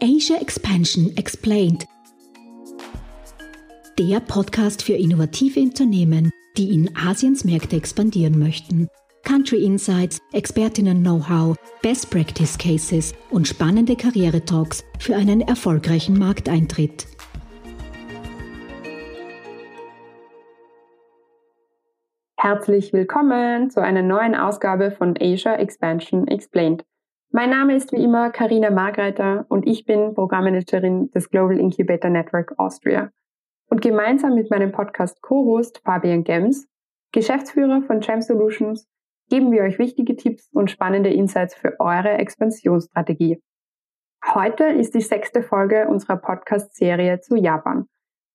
Asia Expansion Explained. Der Podcast für innovative Unternehmen, die in Asiens Märkte expandieren möchten. Country Insights, Expertinnen-Know-how, Best Practice Cases und spannende Karrieretalks für einen erfolgreichen Markteintritt. Herzlich willkommen zu einer neuen Ausgabe von Asia Expansion Explained. Mein Name ist wie immer Karina Margreiter und ich bin Programmmanagerin des Global Incubator Network Austria. Und gemeinsam mit meinem Podcast Co-Host Fabian Gems, Geschäftsführer von Gem Solutions, geben wir euch wichtige Tipps und spannende Insights für eure Expansionsstrategie. Heute ist die sechste Folge unserer Podcast-Serie zu Japan.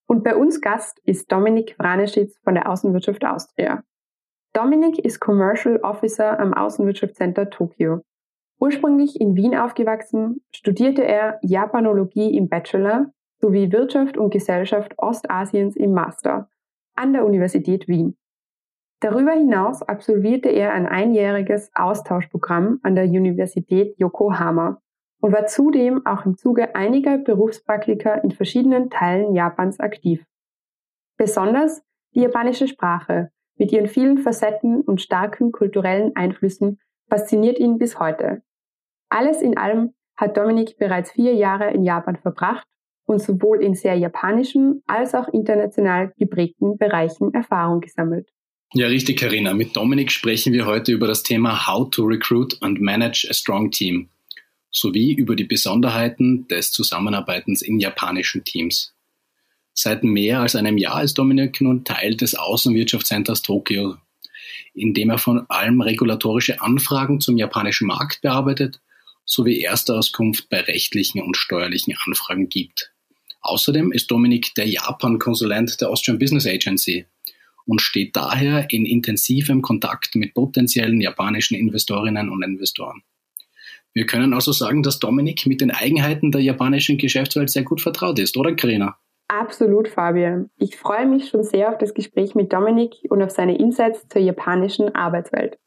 Und bei uns Gast ist Dominik Vraneschitz von der Außenwirtschaft Austria. Dominik ist Commercial Officer am Außenwirtschaftscenter Tokio. Ursprünglich in Wien aufgewachsen, studierte er Japanologie im Bachelor sowie Wirtschaft und Gesellschaft Ostasiens im Master an der Universität Wien. Darüber hinaus absolvierte er ein einjähriges Austauschprogramm an der Universität Yokohama und war zudem auch im Zuge einiger Berufspraktika in verschiedenen Teilen Japans aktiv. Besonders die japanische Sprache mit ihren vielen Facetten und starken kulturellen Einflüssen fasziniert ihn bis heute. Alles in allem hat Dominik bereits vier Jahre in Japan verbracht und sowohl in sehr japanischen als auch international geprägten Bereichen Erfahrung gesammelt. Ja, richtig, Karina. Mit Dominik sprechen wir heute über das Thema How to Recruit and Manage a Strong Team sowie über die Besonderheiten des Zusammenarbeitens in japanischen Teams. Seit mehr als einem Jahr ist Dominik nun Teil des Außenwirtschaftscenters Tokio, in dem er vor allem regulatorische Anfragen zum japanischen Markt bearbeitet sowie Erstauskunft bei rechtlichen und steuerlichen Anfragen gibt. Außerdem ist Dominik der Japan-Konsulent der Austrian Business Agency und steht daher in intensivem Kontakt mit potenziellen japanischen Investorinnen und Investoren. Wir können also sagen, dass Dominik mit den Eigenheiten der japanischen Geschäftswelt sehr gut vertraut ist, oder Karina? Absolut, Fabian. Ich freue mich schon sehr auf das Gespräch mit Dominik und auf seine Insights zur japanischen Arbeitswelt.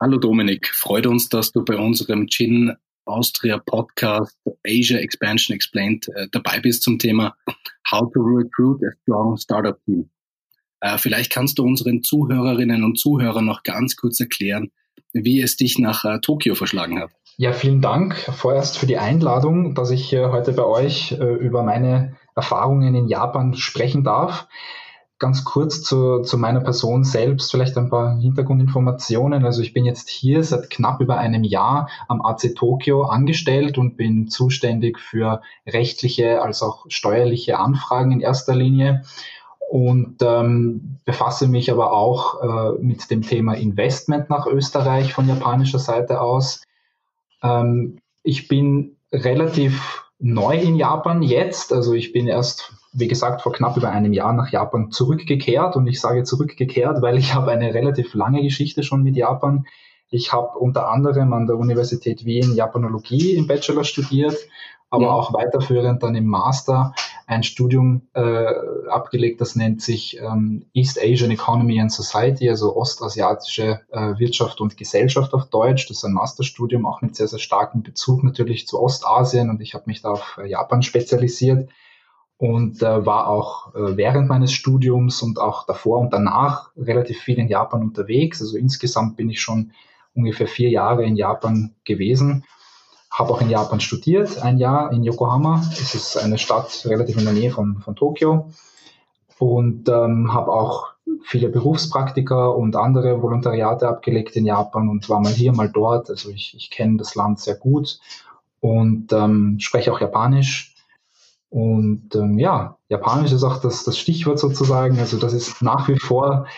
Hallo Dominik, freut uns, dass du bei unserem Gin Austria Podcast Asia Expansion Explained äh, dabei bist zum Thema How to Recruit a Strong Startup Team. Äh, vielleicht kannst du unseren Zuhörerinnen und Zuhörern noch ganz kurz erklären, wie es dich nach äh, Tokio verschlagen hat. Ja, vielen Dank vorerst für die Einladung, dass ich heute bei euch äh, über meine Erfahrungen in Japan sprechen darf. Ganz kurz zu, zu meiner Person selbst, vielleicht ein paar Hintergrundinformationen. Also ich bin jetzt hier seit knapp über einem Jahr am AC Tokio angestellt und bin zuständig für rechtliche als auch steuerliche Anfragen in erster Linie und ähm, befasse mich aber auch äh, mit dem Thema Investment nach Österreich von japanischer Seite aus. Ähm, ich bin relativ neu in Japan jetzt. Also ich bin erst, wie gesagt, vor knapp über einem Jahr nach Japan zurückgekehrt. Und ich sage zurückgekehrt, weil ich habe eine relativ lange Geschichte schon mit Japan. Ich habe unter anderem an der Universität Wien Japanologie im Bachelor studiert aber ja. auch weiterführend dann im Master ein Studium äh, abgelegt, das nennt sich ähm, East Asian Economy and Society, also ostasiatische äh, Wirtschaft und Gesellschaft auf Deutsch. Das ist ein Masterstudium, auch mit sehr, sehr starkem Bezug natürlich zu Ostasien und ich habe mich da auf äh, Japan spezialisiert und äh, war auch äh, während meines Studiums und auch davor und danach relativ viel in Japan unterwegs. Also insgesamt bin ich schon ungefähr vier Jahre in Japan gewesen habe auch in Japan studiert, ein Jahr in Yokohama. Es ist eine Stadt relativ in der Nähe von, von Tokio. Und ähm, habe auch viele Berufspraktika und andere Volontariate abgelegt in Japan und war mal hier, mal dort. Also ich, ich kenne das Land sehr gut und ähm, spreche auch Japanisch. Und ähm, ja, Japanisch ist auch das, das Stichwort sozusagen. Also das ist nach wie vor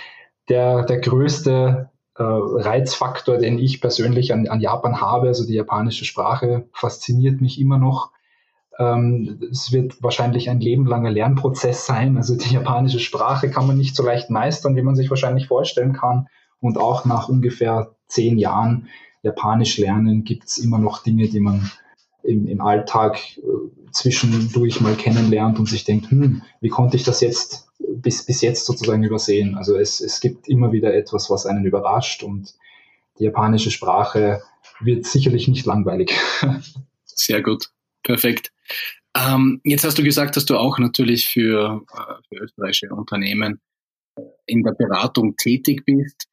der, der größte äh, Reizfaktor, den ich persönlich an, an Japan habe. Also die japanische Sprache fasziniert mich immer noch. Ähm, es wird wahrscheinlich ein lebenlanger Lernprozess sein. Also die japanische Sprache kann man nicht so leicht meistern, wie man sich wahrscheinlich vorstellen kann. Und auch nach ungefähr zehn Jahren Japanisch lernen gibt es immer noch Dinge, die man im, im Alltag äh, zwischendurch mal kennenlernt und sich denkt, hm, wie konnte ich das jetzt bis, bis jetzt sozusagen übersehen. Also es, es gibt immer wieder etwas, was einen überrascht und die japanische Sprache wird sicherlich nicht langweilig. Sehr gut. Perfekt. Ähm, jetzt hast du gesagt, dass du auch natürlich für, äh, für österreichische Unternehmen äh, in der Beratung tätig bist.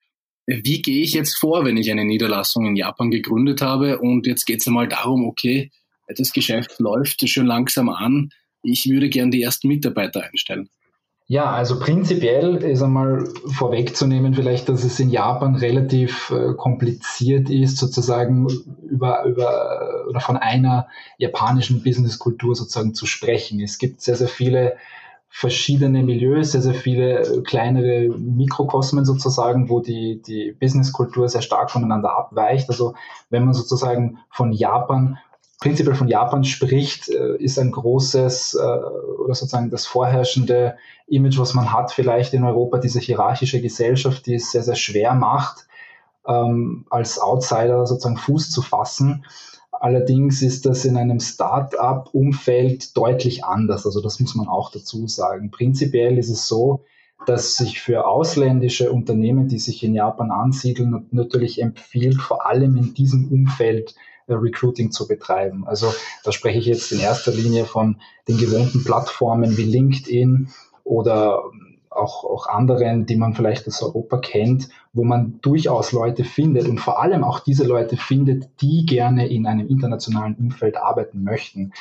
Wie gehe ich jetzt vor, wenn ich eine Niederlassung in Japan gegründet habe und jetzt geht es einmal darum, okay, das Geschäft läuft schon langsam an, ich würde gern die ersten Mitarbeiter einstellen. Ja, also prinzipiell ist einmal vorwegzunehmen vielleicht, dass es in Japan relativ äh, kompliziert ist, sozusagen über, über oder von einer japanischen Businesskultur sozusagen zu sprechen. Es gibt sehr, sehr viele verschiedene Milieus, sehr, sehr viele kleinere Mikrokosmen sozusagen, wo die, die Businesskultur sehr stark voneinander abweicht. Also wenn man sozusagen von Japan prinzipiell von Japan spricht, äh, ist ein großes äh, oder sozusagen das vorherrschende Image, was man hat, vielleicht in Europa, diese hierarchische Gesellschaft, die es sehr, sehr schwer macht, ähm, als Outsider sozusagen Fuß zu fassen. Allerdings ist das in einem Start-up-Umfeld deutlich anders. Also das muss man auch dazu sagen. Prinzipiell ist es so, dass sich für ausländische Unternehmen, die sich in Japan ansiedeln, natürlich empfiehlt, vor allem in diesem Umfeld Recruiting zu betreiben. Also da spreche ich jetzt in erster Linie von den gewohnten Plattformen wie LinkedIn oder auch, auch anderen, die man vielleicht aus Europa kennt, wo man durchaus Leute findet und vor allem auch diese Leute findet, die gerne in einem internationalen Umfeld arbeiten möchten.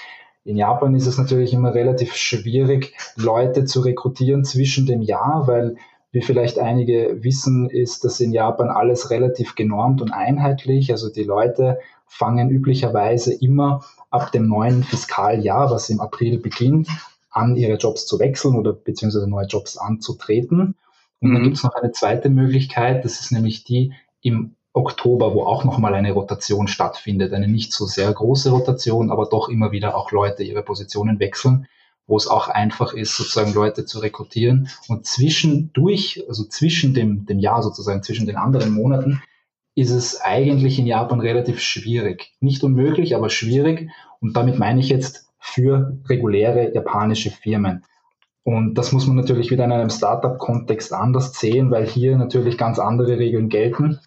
In Japan ist es natürlich immer relativ schwierig, Leute zu rekrutieren zwischen dem Jahr, weil wie vielleicht einige wissen, ist das in Japan alles relativ genormt und einheitlich. Also die Leute fangen üblicherweise immer ab dem neuen Fiskaljahr, was im April beginnt, an, ihre Jobs zu wechseln oder beziehungsweise neue Jobs anzutreten. Und mhm. dann gibt es noch eine zweite Möglichkeit, das ist nämlich die im Oktober, wo auch nochmal eine Rotation stattfindet. Eine nicht so sehr große Rotation, aber doch immer wieder auch Leute ihre Positionen wechseln, wo es auch einfach ist, sozusagen Leute zu rekrutieren. Und zwischendurch, also zwischen dem, dem Jahr sozusagen, zwischen den anderen Monaten, ist es eigentlich in Japan relativ schwierig. Nicht unmöglich, aber schwierig. Und damit meine ich jetzt für reguläre japanische Firmen. Und das muss man natürlich wieder in einem Startup-Kontext anders sehen, weil hier natürlich ganz andere Regeln gelten.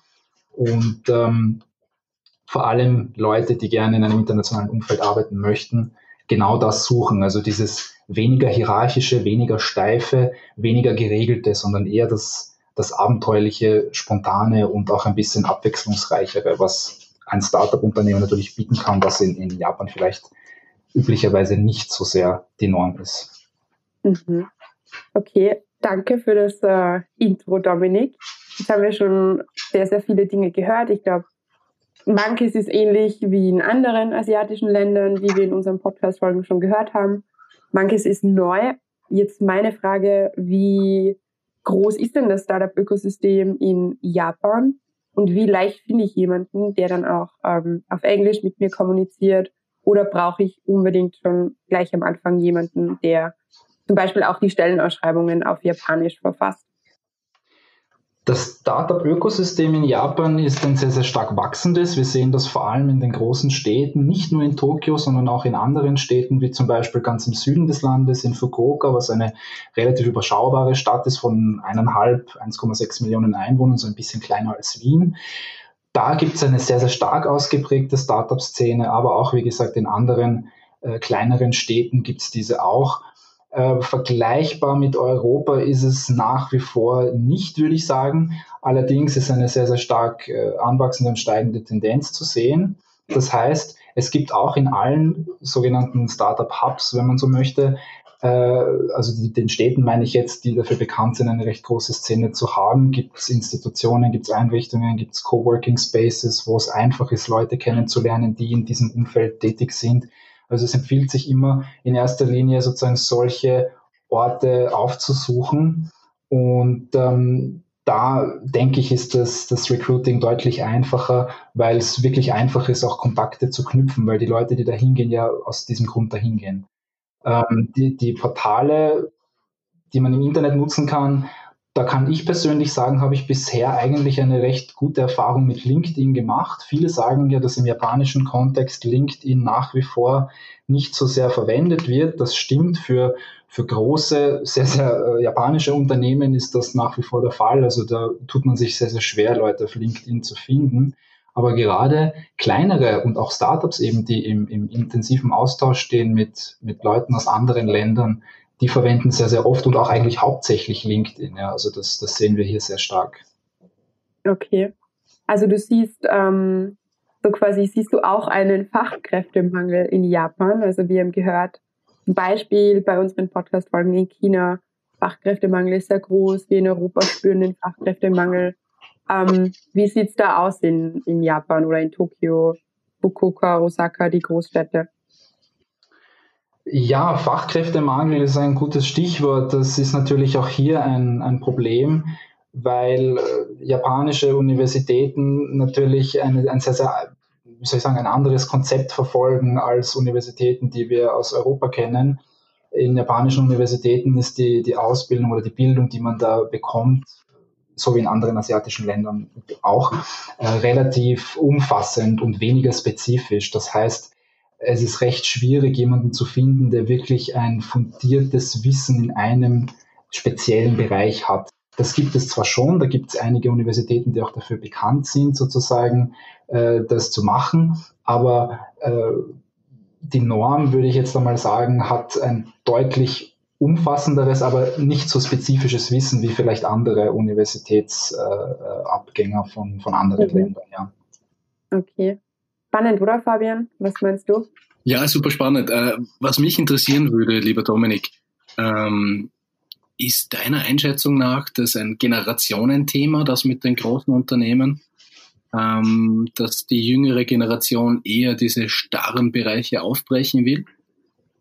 Und ähm, vor allem Leute, die gerne in einem internationalen Umfeld arbeiten möchten, genau das suchen. Also dieses weniger hierarchische, weniger steife, weniger geregelte, sondern eher das das abenteuerliche, spontane und auch ein bisschen abwechslungsreichere, was ein Startup-Unternehmen natürlich bieten kann, was in, in Japan vielleicht üblicherweise nicht so sehr die Norm ist. Mhm. Okay, danke für das äh, Intro, Dominik. Jetzt haben wir schon sehr, sehr viele Dinge gehört. Ich glaube, manches ist ähnlich wie in anderen asiatischen Ländern, wie wir in unseren Podcast-Folgen schon gehört haben. Manches ist neu. Jetzt meine Frage, wie groß ist denn das Startup-Ökosystem in Japan und wie leicht finde ich jemanden, der dann auch ähm, auf Englisch mit mir kommuniziert oder brauche ich unbedingt schon gleich am Anfang jemanden, der zum Beispiel auch die Stellenausschreibungen auf Japanisch verfasst? Das Startup-Ökosystem in Japan ist ein sehr, sehr stark wachsendes. Wir sehen das vor allem in den großen Städten, nicht nur in Tokio, sondern auch in anderen Städten, wie zum Beispiel ganz im Süden des Landes, in Fukuoka, was eine relativ überschaubare Stadt ist von eineinhalb, 1,6 Millionen Einwohnern, so ein bisschen kleiner als Wien. Da gibt es eine sehr, sehr stark ausgeprägte Startup-Szene, aber auch, wie gesagt, in anderen äh, kleineren Städten gibt es diese auch. Äh, vergleichbar mit Europa ist es nach wie vor nicht, würde ich sagen. Allerdings ist eine sehr, sehr stark äh, anwachsende und steigende Tendenz zu sehen. Das heißt, es gibt auch in allen sogenannten Startup-Hubs, wenn man so möchte, äh, also die, den Städten meine ich jetzt, die dafür bekannt sind, eine recht große Szene zu haben, gibt es Institutionen, gibt es Einrichtungen, gibt es Coworking Spaces, wo es einfach ist, Leute kennenzulernen, die in diesem Umfeld tätig sind also es empfiehlt sich immer in erster Linie sozusagen solche Orte aufzusuchen. Und ähm, da denke ich, ist das, das Recruiting deutlich einfacher, weil es wirklich einfach ist, auch Kontakte zu knüpfen, weil die Leute, die da hingehen, ja aus diesem Grund dahin gehen. Ähm, die, die Portale, die man im Internet nutzen kann, da kann ich persönlich sagen, habe ich bisher eigentlich eine recht gute Erfahrung mit LinkedIn gemacht. Viele sagen ja, dass im japanischen Kontext LinkedIn nach wie vor nicht so sehr verwendet wird. Das stimmt für, für große, sehr, sehr äh, japanische Unternehmen ist das nach wie vor der Fall. Also da tut man sich sehr, sehr schwer, Leute auf LinkedIn zu finden. Aber gerade kleinere und auch Startups eben, die im, im intensiven Austausch stehen mit, mit Leuten aus anderen Ländern, die verwenden sehr, sehr oft und auch eigentlich hauptsächlich LinkedIn. Ja, also das, das sehen wir hier sehr stark. Okay. Also du siehst, ähm, so quasi siehst du auch einen Fachkräftemangel in Japan. Also wir haben gehört, ein Beispiel bei unseren Podcast-Folgen in China, Fachkräftemangel ist sehr groß, wir in Europa spüren den Fachkräftemangel. Ähm, wie sieht's da aus in, in Japan oder in Tokio, Fukuoka, Osaka, die Großstädte? Ja, Fachkräftemangel ist ein gutes Stichwort. Das ist natürlich auch hier ein, ein Problem, weil äh, japanische Universitäten natürlich eine, ein sehr, sehr, wie soll ich sagen, ein anderes Konzept verfolgen als Universitäten, die wir aus Europa kennen. In japanischen Universitäten ist die, die Ausbildung oder die Bildung, die man da bekommt, so wie in anderen asiatischen Ländern auch, äh, relativ umfassend und weniger spezifisch. Das heißt, es ist recht schwierig, jemanden zu finden, der wirklich ein fundiertes Wissen in einem speziellen Bereich hat. Das gibt es zwar schon, da gibt es einige Universitäten, die auch dafür bekannt sind, sozusagen äh, das zu machen, aber äh, die Norm, würde ich jetzt einmal sagen, hat ein deutlich umfassenderes, aber nicht so spezifisches Wissen wie vielleicht andere Universitätsabgänger äh, von, von anderen mhm. Ländern. Ja. Okay. Spannend, oder Fabian? Was meinst du? Ja, super spannend. Äh, was mich interessieren würde, lieber Dominik, ähm, ist deiner Einschätzung nach das ein Generationenthema, das mit den großen Unternehmen, ähm, dass die jüngere Generation eher diese starren Bereiche aufbrechen will?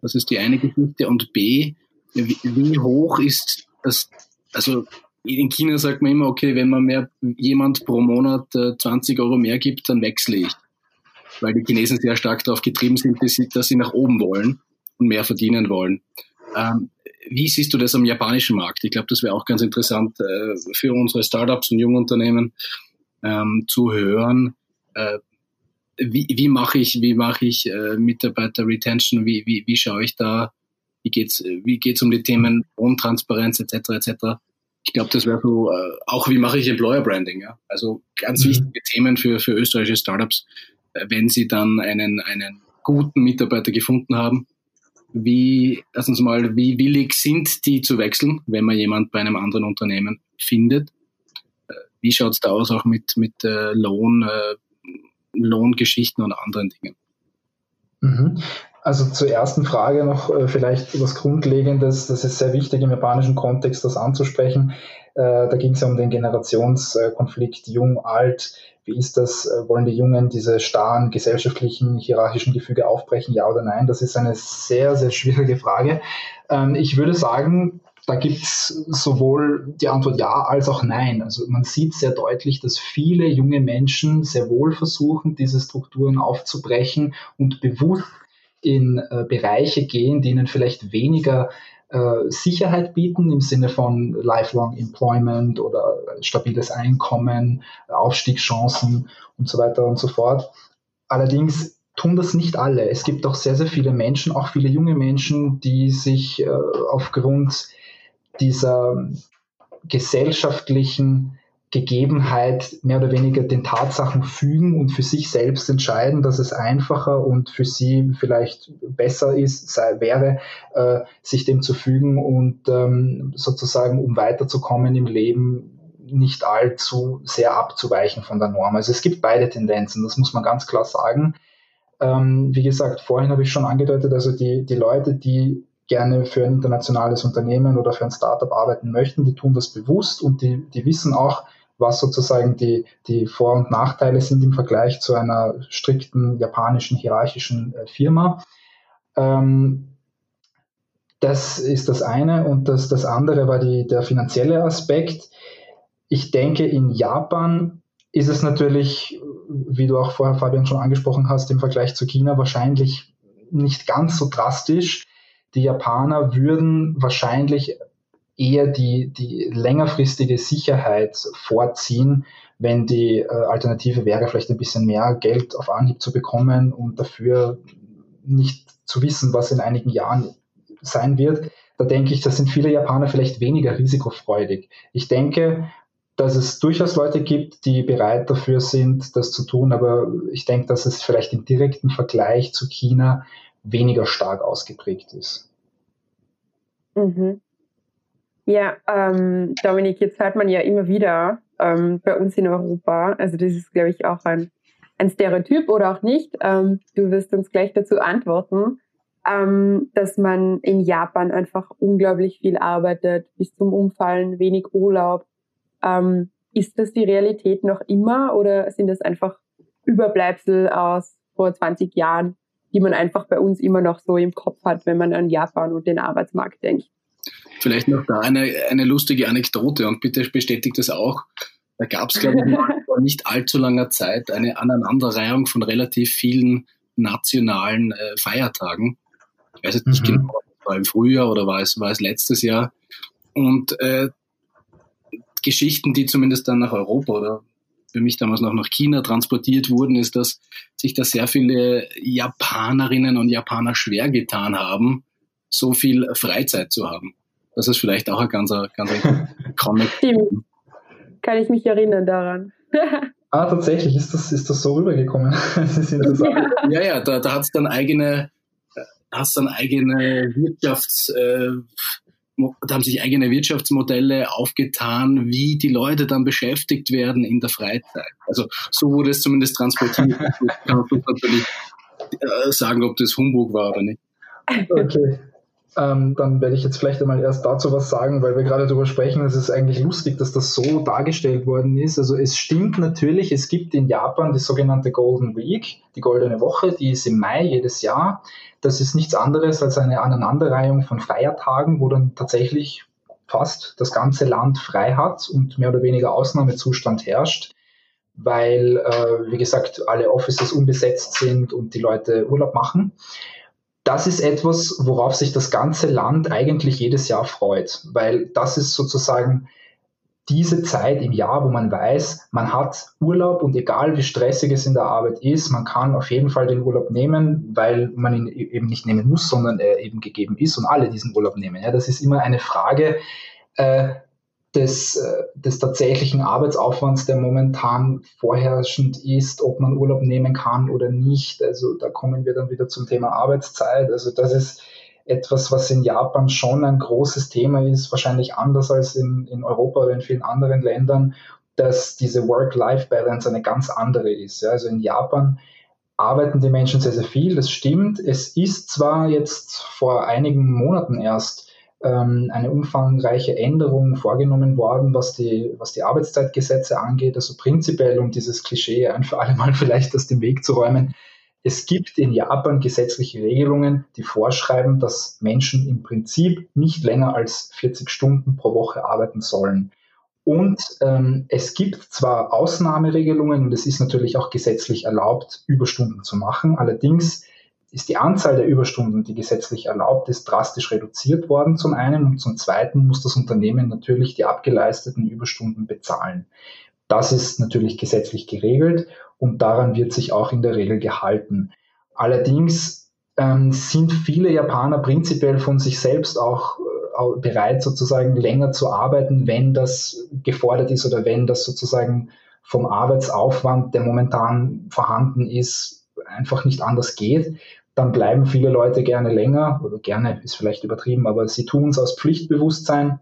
Das ist die eine Geschichte. Und B, wie, hoch ist das, also in China sagt man immer, okay, wenn man mehr jemand pro Monat äh, 20 Euro mehr gibt, dann wechsle ich weil die Chinesen sehr stark darauf getrieben sind, dass sie, dass sie nach oben wollen und mehr verdienen wollen. Ähm, wie siehst du das am japanischen Markt? Ich glaube, das wäre auch ganz interessant äh, für unsere Startups und Jungunternehmen ähm, zu hören. Äh, wie, wie mache ich, wie mache ich äh, Mitarbeiter Retention? Wie, wie, wie schaue ich da? Wie geht's, wie geht's um die Themen Lohntransparenz etc. etc. Ich glaube, das wäre so äh, auch wie mache ich Employer Branding. Ja? Also ganz mhm. wichtige Themen für für österreichische Startups, wenn Sie dann einen, einen guten Mitarbeiter gefunden haben, wie, erstens mal, wie willig sind die zu wechseln, wenn man jemand bei einem anderen Unternehmen findet? Äh, wie schaut es da aus auch mit, mit äh, Lohn, äh, Lohngeschichten und anderen Dingen? Mhm. Also zur ersten Frage noch vielleicht was Grundlegendes. Das ist sehr wichtig im japanischen Kontext, das anzusprechen. Äh, da ging es ja um den Generationskonflikt jung, alt. Wie ist das? Äh, wollen die Jungen diese starren gesellschaftlichen, hierarchischen Gefüge aufbrechen, ja oder nein? Das ist eine sehr, sehr schwierige Frage. Ähm, ich würde sagen, da gibt es sowohl die Antwort ja als auch nein. Also man sieht sehr deutlich, dass viele junge Menschen sehr wohl versuchen, diese Strukturen aufzubrechen und bewusst in äh, Bereiche gehen, die ihnen vielleicht weniger Sicherheit bieten im Sinne von Lifelong Employment oder stabiles Einkommen, Aufstiegschancen und so weiter und so fort. Allerdings tun das nicht alle. Es gibt auch sehr, sehr viele Menschen, auch viele junge Menschen, die sich äh, aufgrund dieser gesellschaftlichen Gegebenheit mehr oder weniger den Tatsachen fügen und für sich selbst entscheiden, dass es einfacher und für sie vielleicht besser ist, sei, wäre, äh, sich dem zu fügen und ähm, sozusagen, um weiterzukommen im Leben, nicht allzu sehr abzuweichen von der Norm. Also es gibt beide Tendenzen, das muss man ganz klar sagen. Ähm, wie gesagt, vorhin habe ich schon angedeutet, also die, die Leute, die gerne für ein internationales Unternehmen oder für ein Startup arbeiten möchten, die tun das bewusst und die, die wissen auch, was sozusagen die, die Vor- und Nachteile sind im Vergleich zu einer strikten japanischen hierarchischen äh, Firma. Ähm, das ist das eine. Und das, das andere war die, der finanzielle Aspekt. Ich denke, in Japan ist es natürlich, wie du auch vorher, Fabian, schon angesprochen hast, im Vergleich zu China wahrscheinlich nicht ganz so drastisch. Die Japaner würden wahrscheinlich eher die, die längerfristige Sicherheit vorziehen, wenn die äh, Alternative wäre, vielleicht ein bisschen mehr Geld auf Anhieb zu bekommen und dafür nicht zu wissen, was in einigen Jahren sein wird. Da denke ich, da sind viele Japaner vielleicht weniger risikofreudig. Ich denke, dass es durchaus Leute gibt, die bereit dafür sind, das zu tun, aber ich denke, dass es vielleicht im direkten Vergleich zu China weniger stark ausgeprägt ist. Mhm. Ja, ähm, Dominik, jetzt hört man ja immer wieder ähm, bei uns in Europa, also das ist, glaube ich, auch ein, ein Stereotyp oder auch nicht, ähm, du wirst uns gleich dazu antworten, ähm, dass man in Japan einfach unglaublich viel arbeitet, bis zum Umfallen, wenig Urlaub. Ähm, ist das die Realität noch immer oder sind das einfach Überbleibsel aus vor 20 Jahren, die man einfach bei uns immer noch so im Kopf hat, wenn man an Japan und den Arbeitsmarkt denkt? Vielleicht noch da eine, eine lustige Anekdote und bitte bestätigt das auch. Da gab es, glaube ich, vor nicht allzu langer Zeit eine Aneinanderreihung von relativ vielen nationalen äh, Feiertagen. Ich weiß jetzt nicht mhm. genau, war im Frühjahr oder war es, war es letztes Jahr. Und äh, Geschichten, die zumindest dann nach Europa oder für mich damals noch nach China transportiert wurden, ist, dass sich da sehr viele Japanerinnen und Japaner schwer getan haben, so viel Freizeit zu haben. Das ist vielleicht auch ein ganz, ganz Comic. Stimmt. Kann ich mich erinnern daran. ah, tatsächlich, ist das, ist das so rübergekommen? das ist interessant. Ja, ja, ja da, da hat es dann eigene, hast dann eigene Wirtschafts, äh, da haben sich eigene Wirtschaftsmodelle aufgetan, wie die Leute dann beschäftigt werden in der Freizeit. Also so wurde es zumindest transportiert. Ich kann natürlich äh, sagen, ob das Humbug war oder nicht. Okay. Ähm, dann werde ich jetzt vielleicht einmal erst dazu was sagen, weil wir gerade darüber sprechen. Es ist eigentlich lustig, dass das so dargestellt worden ist. Also es stimmt natürlich, es gibt in Japan die sogenannte Golden Week, die goldene Woche, die ist im Mai jedes Jahr. Das ist nichts anderes als eine Aneinanderreihung von Feiertagen, wo dann tatsächlich fast das ganze Land frei hat und mehr oder weniger Ausnahmezustand herrscht, weil, äh, wie gesagt, alle Offices unbesetzt sind und die Leute Urlaub machen das ist etwas, worauf sich das ganze Land eigentlich jedes Jahr freut, weil das ist sozusagen diese Zeit im Jahr, wo man weiß, man hat Urlaub und egal wie stressig es in der Arbeit ist, man kann auf jeden Fall den Urlaub nehmen, weil man ihn e-, eben nicht nehmen muss, sondern er eben gegeben ist und alle diesen Urlaub nehmen. Ja, das ist immer eine Frage, äh, des, äh, des tatsächlichen Arbeitsaufwands, der momentan vorherrschend ist, ob man Urlaub nehmen kann oder nicht. Also da kommen wir dann wieder zum Thema Arbeitszeit. Also das ist etwas, was in Japan schon ein großes Thema ist, wahrscheinlich anders als in, in Europa oder in vielen anderen Ländern, dass diese Work-Life-Balance eine ganz andere ist. Ja, also in Japan arbeiten die Menschen sehr, sehr viel, das stimmt. Es ist zwar jetzt vor einigen Monaten erst ähm, eine umfangreiche Änderung vorgenommen worden, was die, was die Arbeitszeitgesetze angeht. Also prinzipiell, um dieses Klischee ein für alle Mal vielleicht aus dem Weg zu räumen, es gibt in Japan gesetzliche Regelungen, die vorschreiben, dass Menschen im Prinzip nicht länger als 40 Stunden pro Woche arbeiten sollen. Und ähm, es gibt zwar Ausnahmeregelungen und es ist natürlich auch gesetzlich erlaubt, Überstunden zu machen. Allerdings ist die Anzahl der Überstunden, die gesetzlich erlaubt ist, drastisch reduziert worden zum einen und zum zweiten muss das Unternehmen natürlich die abgeleisteten Überstunden bezahlen. Das ist natürlich gesetzlich geregelt und daran wird sich auch in der Regel gehalten. Allerdings ähm, sind viele Japaner prinzipiell von sich selbst auch äh, bereit, sozusagen länger zu arbeiten, wenn das gefordert ist oder wenn das sozusagen vom Arbeitsaufwand, der momentan vorhanden ist, einfach nicht anders geht dann bleiben viele Leute gerne länger, oder gerne ist vielleicht übertrieben, aber sie tun es aus Pflichtbewusstsein.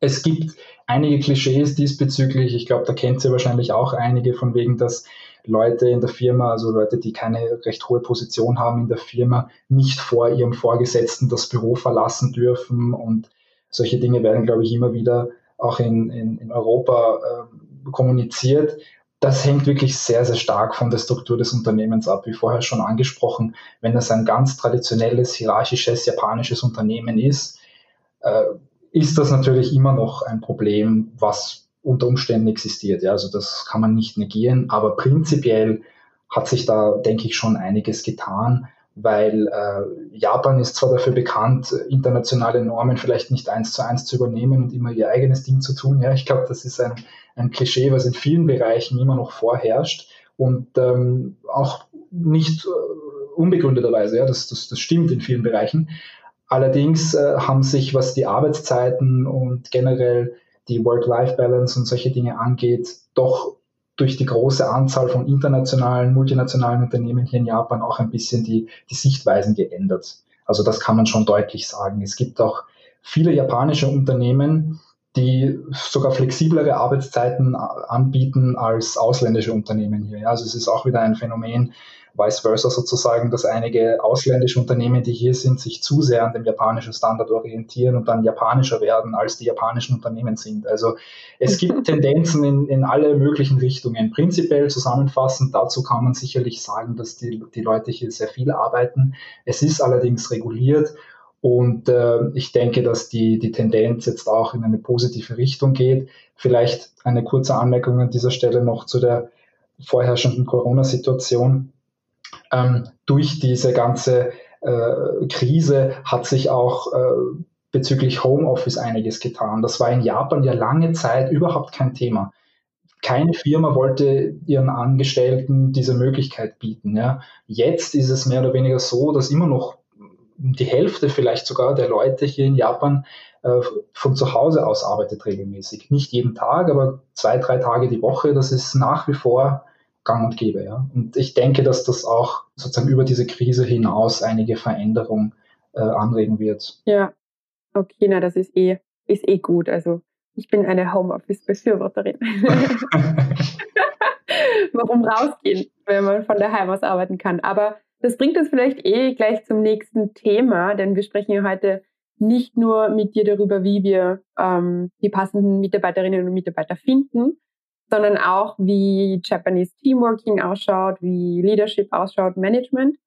Es gibt einige Klischees diesbezüglich. Ich glaube, da kennt ihr wahrscheinlich auch einige von wegen, dass Leute in der Firma, also Leute, die keine recht hohe Position haben in der Firma, nicht vor ihrem Vorgesetzten das Büro verlassen dürfen. Und solche Dinge werden, glaube ich, immer wieder auch in, in, in Europa äh, kommuniziert das hängt wirklich sehr, sehr stark von der Struktur des Unternehmens ab, wie vorher schon angesprochen. Wenn es ein ganz traditionelles, hierarchisches, japanisches Unternehmen ist, äh, ist das natürlich immer noch ein Problem, was unter Umständen existiert. Ja, also das kann man nicht negieren, aber prinzipiell hat sich da, denke ich, schon einiges getan weil äh, Japan ist zwar dafür bekannt, internationale Normen vielleicht nicht eins zu eins zu übernehmen und immer ihr eigenes Ding zu tun. Ja, ich glaube, das ist ein, ein Klischee, was in vielen Bereichen immer noch vorherrscht und ähm, auch nicht äh, unbegründeterweise. Ja, das, das, das stimmt in vielen Bereichen. Allerdings äh, haben sich, was die Arbeitszeiten und generell die Work-Life-Balance und solche Dinge angeht, doch durch die große Anzahl von internationalen, multinationalen Unternehmen hier in Japan auch ein bisschen die, die Sichtweisen geändert. Also das kann man schon deutlich sagen. Es gibt auch viele japanische Unternehmen, die sogar flexiblere Arbeitszeiten anbieten als ausländische Unternehmen hier. Also es ist auch wieder ein Phänomen, vice versa sozusagen, dass einige ausländische Unternehmen, die hier sind, sich zu sehr an dem japanischen Standard orientieren und dann japanischer werden, als die japanischen Unternehmen sind. Also es gibt Tendenzen in, in alle möglichen Richtungen. Prinzipiell zusammenfassend dazu kann man sicherlich sagen, dass die, die Leute hier sehr viel arbeiten. Es ist allerdings reguliert und äh, ich denke, dass die, die Tendenz jetzt auch in eine positive Richtung geht. Vielleicht eine kurze Anmerkung an dieser Stelle noch zu der vorherrschenden Corona-Situation ähm, durch diese ganze äh, Krise hat sich auch äh, bezüglich Homeoffice einiges getan. Das war in Japan ja lange Zeit überhaupt kein Thema. Keine Firma wollte ihren Angestellten diese Möglichkeit bieten. Ja. Jetzt ist es mehr oder weniger so, dass immer noch die Hälfte vielleicht sogar der Leute hier in Japan äh, von zu Hause aus arbeitet regelmäßig. Nicht jeden Tag, aber zwei, drei Tage die Woche. Das ist nach wie vor gang und gäbe. Ja? Und ich denke, dass das auch sozusagen über diese Krise hinaus einige Veränderungen äh, anregen wird. Ja, okay, na, das ist eh, ist eh gut. Also ich bin eine Homeoffice-Befürworterin. Warum rausgehen, wenn man von daheim aus arbeiten kann? Aber das bringt uns vielleicht eh gleich zum nächsten Thema, denn wir sprechen ja heute nicht nur mit dir darüber, wie wir ähm, die passenden Mitarbeiterinnen und Mitarbeiter finden, sondern auch, wie Japanese Teamworking ausschaut, wie Leadership ausschaut, Management.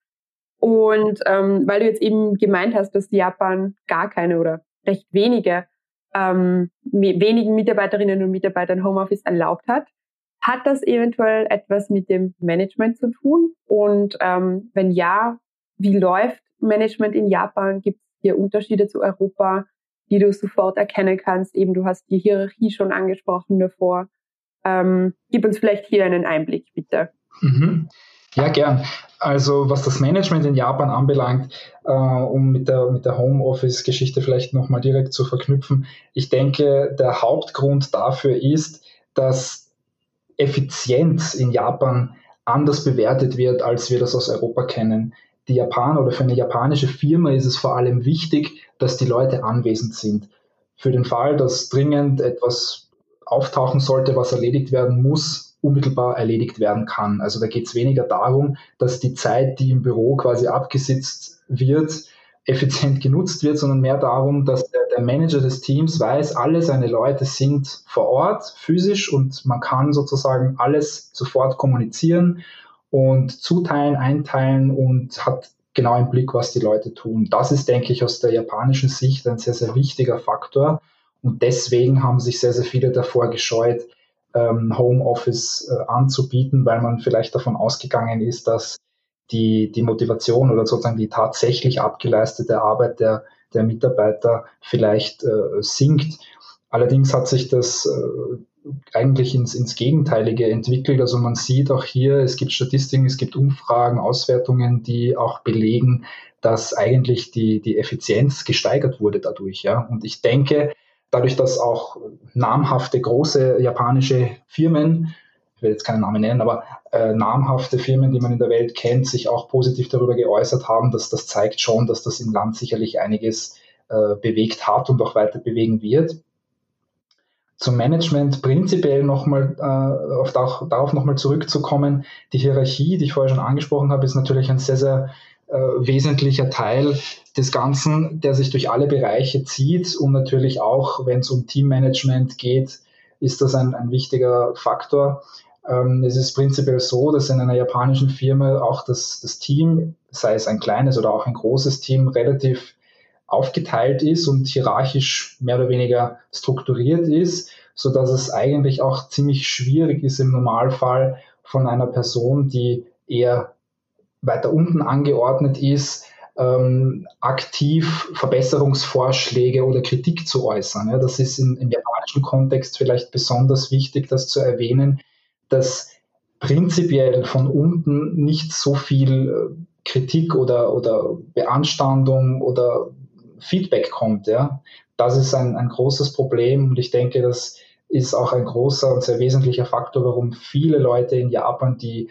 Und ähm, weil du jetzt eben gemeint hast, dass Japan gar keine oder recht wenige ähm, wenigen Mitarbeiterinnen und Mitarbeitern Homeoffice erlaubt hat, hat das eventuell etwas mit dem Management zu tun? Und ähm, wenn ja, wie läuft Management in Japan? Gibt es hier Unterschiede zu Europa, die du sofort erkennen kannst? Eben, du hast die Hierarchie schon angesprochen davor. Ähm, gib uns vielleicht hier einen Einblick, bitte. Mhm. Ja, gern. Also was das Management in Japan anbelangt, äh, um mit der, mit der Homeoffice-Geschichte vielleicht nochmal direkt zu verknüpfen, ich denke, der Hauptgrund dafür ist, dass Effizienz in Japan anders bewertet wird, als wir das aus Europa kennen. Die Japaner oder für eine japanische Firma ist es vor allem wichtig, dass die Leute anwesend sind. Für den Fall, dass dringend etwas auftauchen sollte, was erledigt werden muss, unmittelbar erledigt werden kann. Also da geht es weniger darum, dass die Zeit, die im Büro quasi abgesitzt wird, effizient genutzt wird, sondern mehr darum, dass der, der, Manager des Teams weiß, alle seine Leute sind vor Ort physisch und man kann sozusagen alles sofort kommunizieren und zuteilen, einteilen und hat genau im Blick, was die Leute tun. Das ist, denke ich, aus der japanischen Sicht ein sehr, sehr wichtiger Faktor. Und deswegen haben sich sehr, sehr viele davor gescheut, ähm, Homeoffice äh, anzubieten, weil man vielleicht davon ausgegangen ist, dass die, die Motivation oder sozusagen die tatsächlich abgeleistete Arbeit der, der Mitarbeiter vielleicht äh, sinkt. Allerdings hat sich das äh, eigentlich ins, ins Gegenteilige entwickelt. Also man sieht auch hier, es gibt Statistiken, es gibt Umfragen, Auswertungen, die auch belegen, dass eigentlich die, die Effizienz gesteigert wurde dadurch. Ja. Und ich denke, dadurch, dass auch namhafte große japanische Firmen, ich will jetzt keinen Namen nennen, aber äh, namhafte Firmen, die man in der Welt kennt, sich auch positiv darüber geäußert haben, dass das zeigt schon, dass das im Land sicherlich einiges äh, bewegt hat und auch weiter bewegen wird. Zum Management prinzipiell nochmal äh, auf, darauf nochmal zurückzukommen. Die Hierarchie, die ich vorher schon angesprochen habe, ist natürlich ein sehr, sehr äh, wesentlicher Teil des Ganzen, der sich durch alle Bereiche zieht und natürlich auch, wenn es um Teammanagement geht, ist das ein, ein wichtiger Faktor. Ähm, es ist prinzipiell so, dass in einer japanischen Firma auch das, das Team, sei es ein kleines oder auch ein großes Team, relativ aufgeteilt ist und hierarchisch mehr oder weniger strukturiert ist, so dass es eigentlich auch ziemlich schwierig ist im Normalfall von einer Person, die eher weiter unten angeordnet ist, ähm, aktiv Verbesserungsvorschläge oder Kritik zu äußern. Ja, das ist in, im japanischen Kontext vielleicht besonders wichtig, das zu erwähnen, dass prinzipiell von unten nicht so viel äh, Kritik oder, oder Beanstandung oder Feedback kommt. Ja? Das ist ein, ein großes Problem und ich denke, das ist auch ein großer und sehr wesentlicher Faktor, warum viele Leute in Japan, die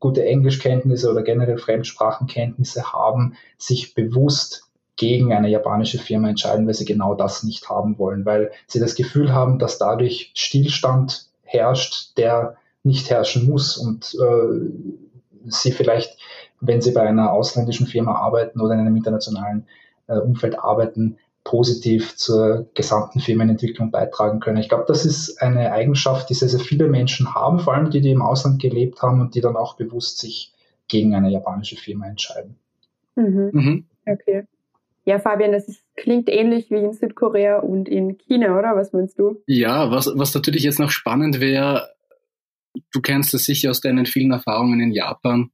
gute Englischkenntnisse oder generell Fremdsprachenkenntnisse haben, sich bewusst gegen eine japanische Firma entscheiden, weil sie genau das nicht haben wollen, weil sie das Gefühl haben, dass dadurch Stillstand herrscht, der nicht herrschen muss und äh, sie vielleicht, wenn sie bei einer ausländischen Firma arbeiten oder in einem internationalen äh, Umfeld arbeiten, positiv zur gesamten Firmenentwicklung beitragen können. Ich glaube, das ist eine Eigenschaft, die sehr, sehr viele Menschen haben, vor allem die, die im Ausland gelebt haben und die dann auch bewusst sich gegen eine japanische Firma entscheiden. Mhm. Mhm. Okay. Ja, Fabian, das ist, klingt ähnlich wie in Südkorea und in China, oder? Was meinst du? Ja, was, was natürlich jetzt noch spannend wäre, du kennst das sicher aus deinen vielen Erfahrungen in Japan.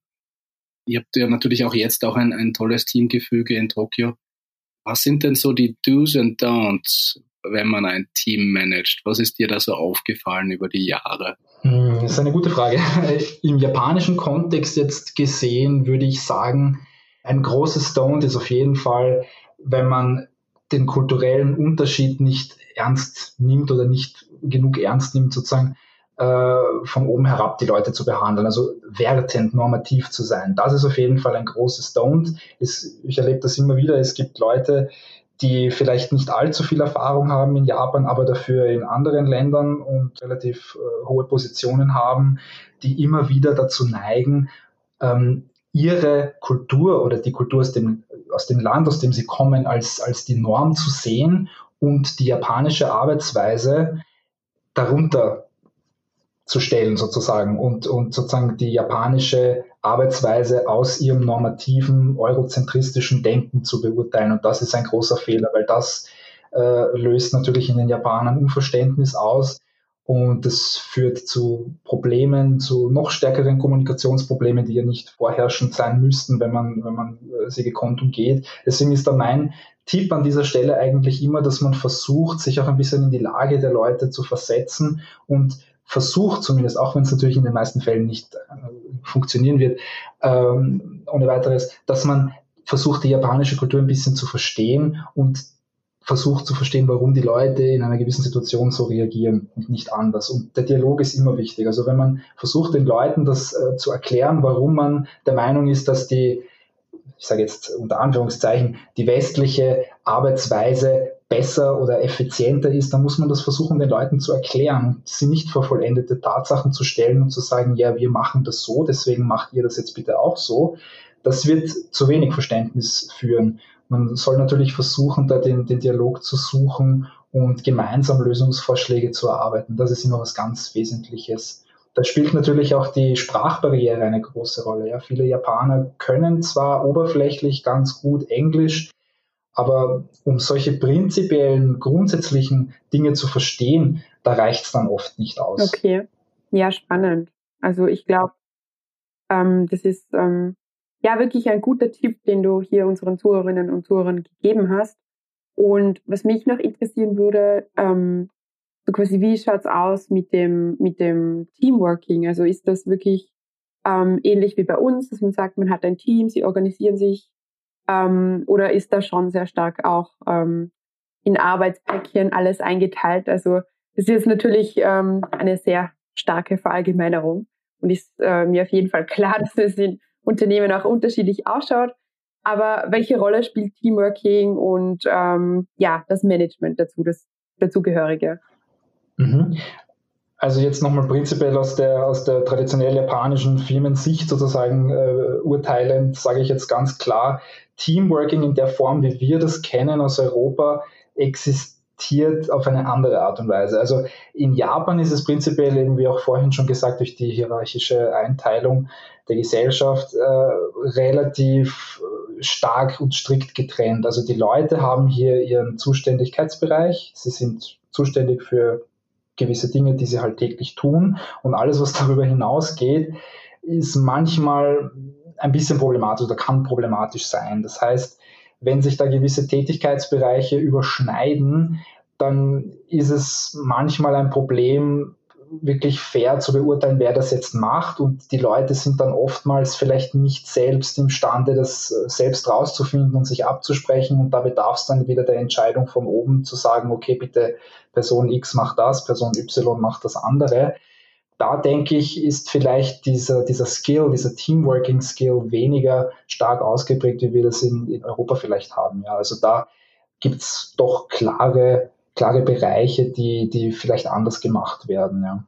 Ihr habt ja natürlich auch jetzt auch ein, ein tolles Teamgefüge in Tokio. Was sind denn so die Do's and Don'ts, wenn man ein Team managt? Was ist dir da so aufgefallen über die Jahre? Hm, das ist eine gute Frage. Im japanischen Kontext jetzt gesehen würde ich sagen, ein großes Don't ist auf jeden Fall, wenn man den kulturellen Unterschied nicht ernst nimmt oder nicht genug ernst nimmt, sozusagen äh, von oben herab die Leute zu behandeln, also wertend, normativ zu sein. Das ist auf jeden Fall ein großes Don't. Es, ich erlebe das immer wieder. Es gibt Leute, die vielleicht nicht allzu viel Erfahrung haben in Japan, aber dafür in anderen Ländern und relativ äh, hohe Positionen haben, die immer wieder dazu neigen, ähm, ihre Kultur oder die Kultur aus dem, aus dem Land, aus dem sie kommen, als, als die Norm zu sehen und die japanische Arbeitsweise darunter zu stellen sozusagen und, und sozusagen die japanische Arbeitsweise aus ihrem normativen, eurozentristischen Denken zu beurteilen. Und das ist ein großer Fehler, weil das äh, löst natürlich in den Japanern Unverständnis aus und das führt zu Problemen, zu noch stärkeren Kommunikationsproblemen, die ja nicht vorherrschend sein müssten, wenn man, wenn man äh, sie gekonnt umgeht. Deswegen ist da mein Tipp an dieser Stelle eigentlich immer, dass man versucht, sich auch ein bisschen in die Lage der Leute zu versetzen und versucht zumindest, auch wenn es natürlich in den meisten Fällen nicht äh, funktionieren wird, ähm, ohne weiteres, dass man versucht, die japanische Kultur ein bisschen zu verstehen und versucht zu verstehen, warum die Leute in einer gewissen Situation so reagieren und nicht anders. Und der Dialog ist immer wichtig. Also wenn man versucht, den Leuten das äh, zu erklären, warum man der Meinung ist, dass die, ich sage jetzt unter Anführungszeichen, die westliche Arbeitsweise besser oder effizienter ist, dann muss man das versuchen, den Leuten zu erklären, sie nicht vor vollendete Tatsachen zu stellen und zu sagen, ja, wir machen das so, deswegen macht ihr das jetzt bitte auch so. Das wird zu wenig Verständnis führen. Man soll natürlich versuchen, da den, den Dialog zu suchen und gemeinsam Lösungsvorschläge zu erarbeiten. Das ist immer was ganz Wesentliches. Da spielt natürlich auch die Sprachbarriere eine große Rolle. Ja. Viele Japaner können zwar oberflächlich ganz gut Englisch, aber um solche prinzipiellen, grundsätzlichen Dinge zu verstehen, da reicht es dann oft nicht aus. Okay, ja, spannend. Also ich glaube, ähm, das ist ähm, ja wirklich ein guter Tipp, den du hier unseren Zuhörerinnen und Zuhörern gegeben hast. Und was mich noch interessieren würde, ähm, so quasi, wie schaut's aus mit dem, mit dem Teamworking? Also ist das wirklich ähm, ähnlich wie bei uns, dass man sagt, man hat ein Team, sie organisieren sich ähm, oder ist da schon sehr stark auch ähm, in Arbeitspäckchen alles eingeteilt? Also das ist natürlich ähm, eine sehr starke Verallgemeinerung und ist äh, mir auf jeden Fall klar, dass es in Unternehmen auch unterschiedlich ausschaut. Aber welche Rolle spielt Teamworking und ähm, ja das Management dazu, das dazugehörige? Mhm. Also jetzt nochmal prinzipiell aus der, aus der traditionell japanischen Firmensicht sozusagen äh, urteilend, sage ich jetzt ganz klar, Teamworking in der Form, wie wir das kennen aus Europa, existiert auf eine andere Art und Weise. Also in Japan ist es prinzipiell, eben wie auch vorhin schon gesagt, durch die hierarchische Einteilung der Gesellschaft äh, relativ äh, stark und strikt getrennt. Also die Leute haben hier ihren Zuständigkeitsbereich. Sie sind zuständig für gewisse Dinge, die sie halt täglich tun. Und alles, was darüber hinausgeht, ist manchmal ein bisschen problematisch oder kann problematisch sein. Das heißt, wenn sich da gewisse Tätigkeitsbereiche überschneiden, dann ist es manchmal ein Problem, wirklich fair zu beurteilen, wer das jetzt macht. Und die Leute sind dann oftmals vielleicht nicht selbst imstande, das äh, selbst rauszufinden und sich abzusprechen. Und da bedarf es dann wieder der Entscheidung von oben zu sagen, okay, bitte Person X macht das, Person Y macht das andere. Da denke ich, ist vielleicht dieser, dieser Skill, dieser Teamworking-Skill weniger stark ausgeprägt, wie wir das in, in Europa vielleicht haben. Ja, also da gibt es doch klare klare Bereiche, die, die vielleicht anders gemacht werden. Ja.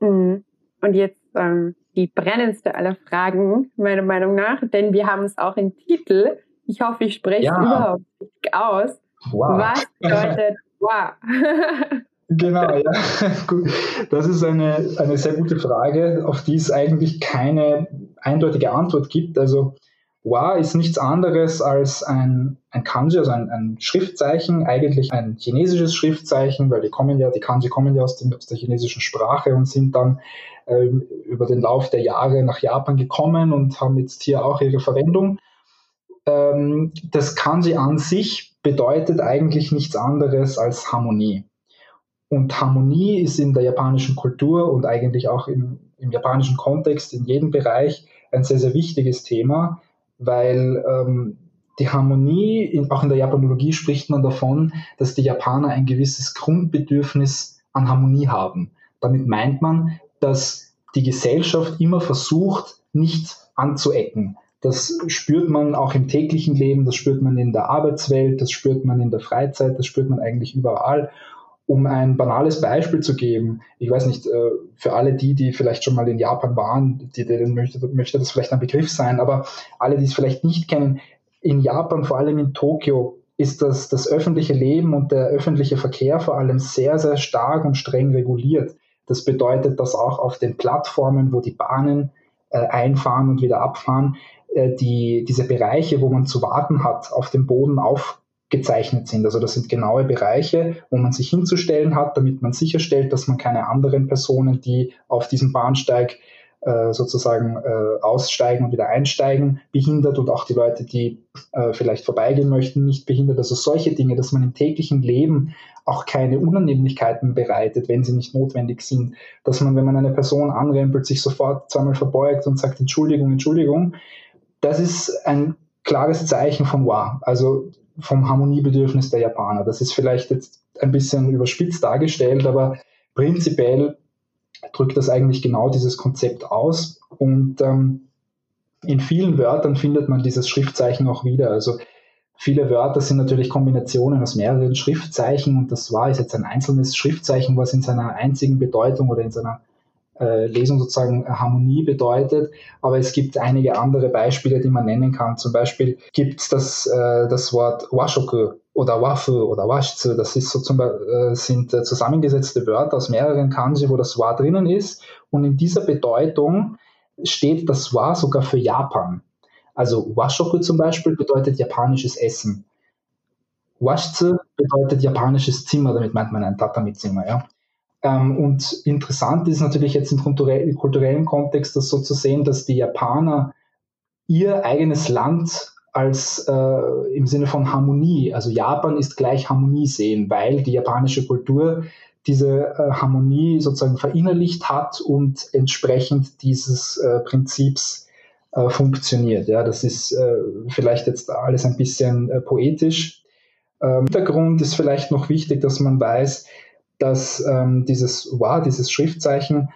Mhm. Und jetzt ähm, die brennendste aller Fragen, meiner Meinung nach, denn wir haben es auch im Titel. Ich hoffe, ich spreche ja. überhaupt nicht aus. Wow. Was bedeutet wow? Genau, ja. Gut. Das ist eine, eine sehr gute Frage, auf die es eigentlich keine eindeutige Antwort gibt. Also Wa ist nichts anderes als ein, ein Kanji, also ein, ein, Schriftzeichen, eigentlich ein chinesisches Schriftzeichen, weil die kommen ja, die Kanji kommen ja aus, dem, aus der chinesischen Sprache und sind dann ähm, über den Lauf der Jahre nach Japan gekommen und haben jetzt hier auch ihre Verwendung. Ähm, das Kanji an sich bedeutet eigentlich nichts anderes als Harmonie. Und Harmonie ist in der japanischen Kultur und eigentlich auch im, im japanischen Kontext in jedem Bereich ein sehr, sehr wichtiges Thema weil ähm, die Harmonie, in, auch in der Japanologie spricht man davon, dass die Japaner ein gewisses Grundbedürfnis an Harmonie haben. Damit meint man, dass die Gesellschaft immer versucht, nicht anzuecken. Das spürt man auch im täglichen Leben, das spürt man in der Arbeitswelt, das spürt man in der Freizeit, das spürt man eigentlich überall. Um ein banales Beispiel zu geben, ich weiß nicht, äh, für alle die, die vielleicht schon mal in Japan waren, die, denen möchte, möchte das vielleicht ein Begriff sein, aber alle, die es vielleicht nicht kennen, in Japan, vor allem in Tokio, ist das, das öffentliche Leben und der öffentliche Verkehr vor allem sehr, sehr stark und streng reguliert. Das bedeutet, dass auch auf den Plattformen, wo die Bahnen äh, einfahren und wieder abfahren, äh, die, diese Bereiche, wo man zu warten hat, auf dem Boden auf, gezeichnet sind. Also das sind genaue Bereiche, wo man sich hinzustellen hat, damit man sicherstellt, dass man keine anderen Personen, die auf diesem Bahnsteig äh, sozusagen äh, aussteigen und wieder einsteigen, behindert und auch die Leute, die äh, vielleicht vorbeigehen möchten, nicht behindert. Also solche Dinge, dass man im täglichen Leben auch keine Unannehmlichkeiten bereitet, wenn sie nicht notwendig sind. Dass man, wenn man eine Person anrempelt, sich sofort zweimal verbeugt und sagt Entschuldigung, Entschuldigung. Das ist ein klares Zeichen von Wow. Also vom Harmoniebedürfnis der Japaner. Das ist vielleicht jetzt ein bisschen überspitzt dargestellt, aber prinzipiell drückt das eigentlich genau dieses Konzept aus. Und ähm, in vielen Wörtern findet man dieses Schriftzeichen auch wieder. Also viele Wörter sind natürlich Kombinationen aus mehreren Schriftzeichen und das war ist jetzt ein einzelnes Schriftzeichen, was in seiner einzigen Bedeutung oder in seiner äh, Lesung sozusagen Harmonie bedeutet. Aber es gibt einige andere Beispiele, die man nennen kann. Zum Beispiel gibt es das, äh, das Wort Washoku oder Wafu oder Washitsu. Das ist so zum, äh, sind zusammengesetzte Wörter aus mehreren Kanji, wo das Wa drinnen ist. Und in dieser Bedeutung steht das Wa sogar für Japan. Also Washoku zum Beispiel bedeutet japanisches Essen. Washitsu bedeutet japanisches Zimmer, damit meint man ein Tatami-Zimmer. Ja? Ähm, und interessant ist natürlich jetzt im kulturellen Kontext das so zu sehen, dass die Japaner ihr eigenes Land als äh, im Sinne von Harmonie, also Japan ist gleich Harmonie sehen, weil die japanische Kultur diese äh, Harmonie sozusagen verinnerlicht hat und entsprechend dieses äh, Prinzips äh, funktioniert. Ja, das ist äh, vielleicht jetzt alles ein bisschen äh, poetisch. Ähm, Hintergrund ist vielleicht noch wichtig, dass man weiß, dass ähm, dieses Wa, dieses Schriftzeichen,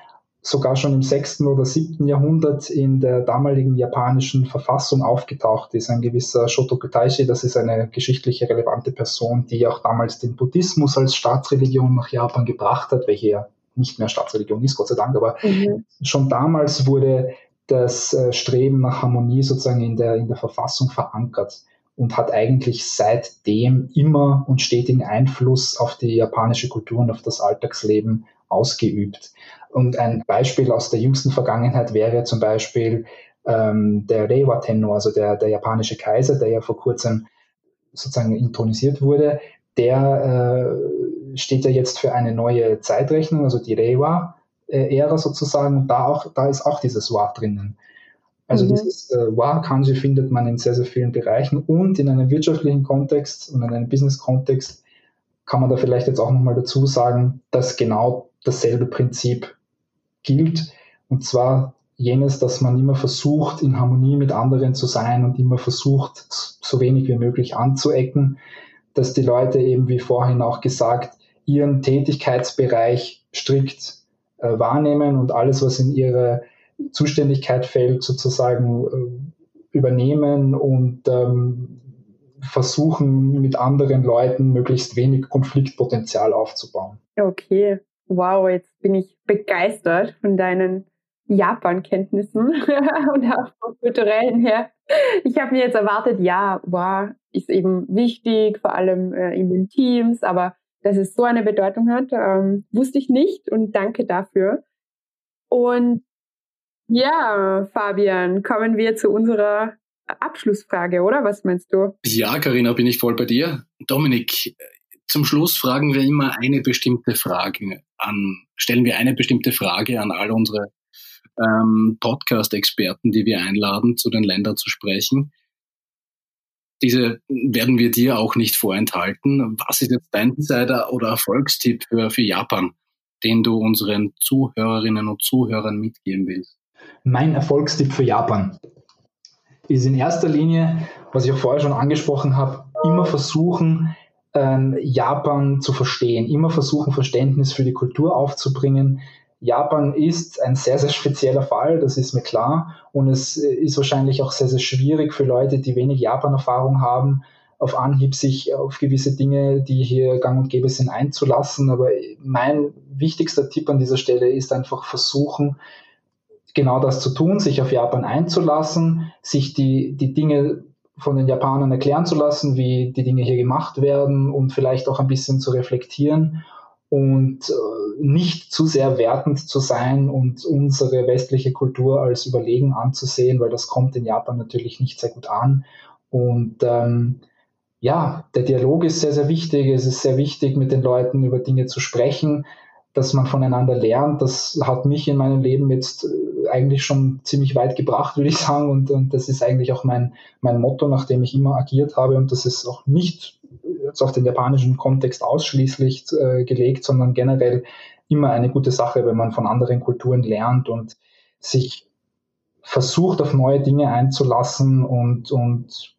sogar schon im 6. oder 7. Jahrhundert in der damaligen japanischen Verfassung aufgetaucht ist. Ein gewisser Shotoku Taishi, das ist eine geschichtliche relevante Person, die auch damals den Buddhismus als Staatsreligion nach Japan gebracht hat, welche ja nicht mehr Staatsreligion ist, Gott sei Dank, aber mhm. schon damals wurde das äh, Streben nach Harmonie sozusagen in der, in der Verfassung verankert und hat eigentlich seitdem immer und stetigen Einfluss auf die japanische Kultur und auf das Alltagsleben ausgeübt. Und ein Beispiel aus der jüngsten Vergangenheit wäre zum Beispiel ähm, der Reiwa Tenno, also der, der japanische Kaiser, der ja vor kurzem sozusagen intronisiert wurde. Der äh, steht ja jetzt für eine neue Zeitrechnung, also die Reiwa-Ära sozusagen. Und da, auch, da ist auch dieses Wa drinnen. Also mhm. dieses äh, Wa-Kanji findet man in sehr, sehr vielen Bereichen und in einem wirtschaftlichen Kontext und in einem Business-Kontext kann man da vielleicht jetzt auch nochmal dazu sagen, dass genau dasselbe Prinzip gilt. Und zwar jenes, dass man immer versucht, in Harmonie mit anderen zu sein und immer versucht, so wenig wie möglich anzuecken, dass die Leute eben, wie vorhin auch gesagt, ihren Tätigkeitsbereich strikt äh, wahrnehmen und alles, was in ihre Zuständigkeit fällt, sozusagen äh, übernehmen und ähm, versuchen, mit anderen Leuten möglichst wenig Konfliktpotenzial aufzubauen. Okay, wow, jetzt bin ich begeistert von deinen Japan-Kenntnissen und auch vom kulturellen her. Ich habe mir jetzt erwartet, ja, wow, ist eben wichtig, vor allem äh, in den Teams, aber dass es so eine Bedeutung hat, ähm, wusste ich nicht und danke dafür. Und ja, Fabian, kommen wir zu unserer Abschlussfrage, oder? Was meinst du? Ja, Karina, bin ich voll bei dir. Dominik, zum Schluss fragen wir immer eine bestimmte Frage an, stellen wir eine bestimmte Frage an all unsere ähm, Podcast-Experten, die wir einladen, zu den Ländern zu sprechen. Diese werden wir dir auch nicht vorenthalten. Was ist jetzt dein Insider oder Erfolgstipp für, für Japan, den du unseren Zuhörerinnen und Zuhörern mitgeben willst? Mein Erfolgstipp für Japan ist in erster Linie, was ich auch vorher schon angesprochen habe, immer versuchen, ähm, Japan zu verstehen, immer versuchen, Verständnis für die Kultur aufzubringen, Japan ist ein sehr, sehr spezieller Fall, das ist mir klar. Und es ist wahrscheinlich auch sehr, sehr schwierig für Leute, die wenig Japan-Erfahrung haben, auf Anhieb sich auf gewisse Dinge, die hier gang und gäbe sind, einzulassen. Aber mein wichtigster Tipp an dieser Stelle ist einfach versuchen, genau das zu tun, sich auf Japan einzulassen, sich die, die Dinge von den Japanern erklären zu lassen, wie die Dinge hier gemacht werden und vielleicht auch ein bisschen zu reflektieren und äh, nicht zu sehr wertend zu sein und unsere westliche Kultur als überlegen anzusehen, weil das kommt in Japan natürlich nicht sehr gut an. Und ähm, ja, der Dialog ist sehr, sehr wichtig. Es ist sehr wichtig, mit den Leuten über Dinge zu sprechen, dass man voneinander lernt. Das hat mich in meinem Leben jetzt äh, eigentlich schon ziemlich weit gebracht, würde ich sagen. Und, und das ist eigentlich auch mein, mein Motto, nach dem ich immer agiert habe. Und das ist auch nicht jetzt auf den japanischen Kontext ausschließlich äh, gelegt, sondern generell immer eine gute Sache, wenn man von anderen Kulturen lernt und sich versucht, auf neue Dinge einzulassen und, und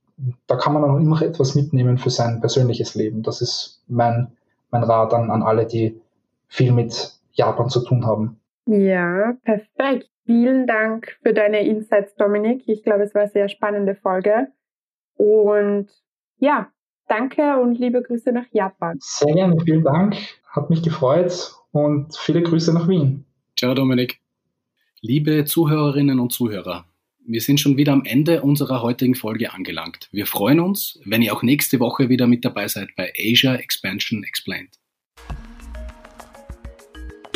da kann man auch immer etwas mitnehmen für sein persönliches Leben. Das ist mein, mein Rat an, an alle, die viel mit Japan zu tun haben. Ja, perfekt. Vielen Dank für deine Insights, Dominik. Ich glaube, es war eine sehr spannende Folge. Und ja, Danke und liebe Grüße nach Japan. Sehr gerne, vielen Dank. Hat mich gefreut und viele Grüße nach Wien. Ciao, Dominik. Liebe Zuhörerinnen und Zuhörer, wir sind schon wieder am Ende unserer heutigen Folge angelangt. Wir freuen uns, wenn ihr auch nächste Woche wieder mit dabei seid bei Asia Expansion Explained.